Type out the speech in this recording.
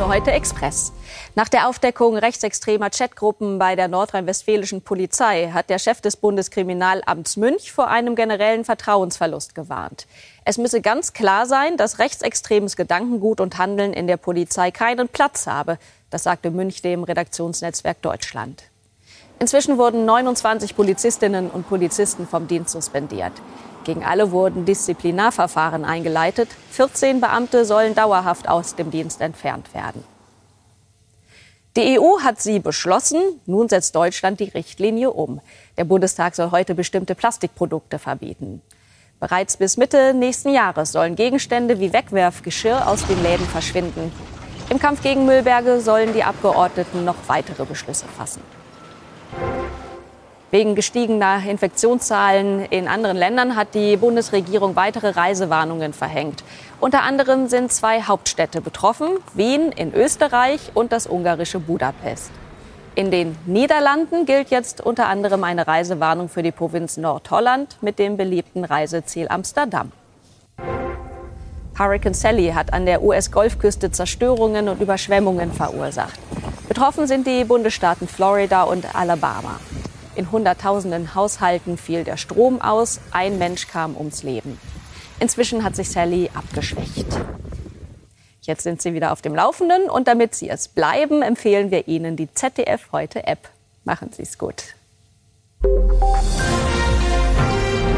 zu heute Express. Nach der Aufdeckung rechtsextremer Chatgruppen bei der nordrhein-westfälischen Polizei hat der Chef des Bundeskriminalamts Münch vor einem generellen Vertrauensverlust gewarnt. Es müsse ganz klar sein, dass rechtsextremes Gedankengut und Handeln in der Polizei keinen Platz habe. Das sagte Münch dem Redaktionsnetzwerk Deutschland. Inzwischen wurden 29 Polizistinnen und Polizisten vom Dienst suspendiert. Gegen alle wurden Disziplinarverfahren eingeleitet. 14 Beamte sollen dauerhaft aus dem Dienst entfernt werden. Die EU hat sie beschlossen. Nun setzt Deutschland die Richtlinie um. Der Bundestag soll heute bestimmte Plastikprodukte verbieten. Bereits bis Mitte nächsten Jahres sollen Gegenstände wie Wegwerfgeschirr aus den Läden verschwinden. Im Kampf gegen Müllberge sollen die Abgeordneten noch weitere Beschlüsse fassen. Wegen gestiegener Infektionszahlen in anderen Ländern hat die Bundesregierung weitere Reisewarnungen verhängt. Unter anderem sind zwei Hauptstädte betroffen, Wien in Österreich und das ungarische Budapest. In den Niederlanden gilt jetzt unter anderem eine Reisewarnung für die Provinz Nordholland mit dem beliebten Reiseziel Amsterdam. Hurricane Sally hat an der US-Golfküste Zerstörungen und Überschwemmungen verursacht. Betroffen sind die Bundesstaaten Florida und Alabama. In Hunderttausenden Haushalten fiel der Strom aus, ein Mensch kam ums Leben. Inzwischen hat sich Sally abgeschwächt. Jetzt sind Sie wieder auf dem Laufenden und damit Sie es bleiben, empfehlen wir Ihnen die ZDF heute App. Machen Sie es gut.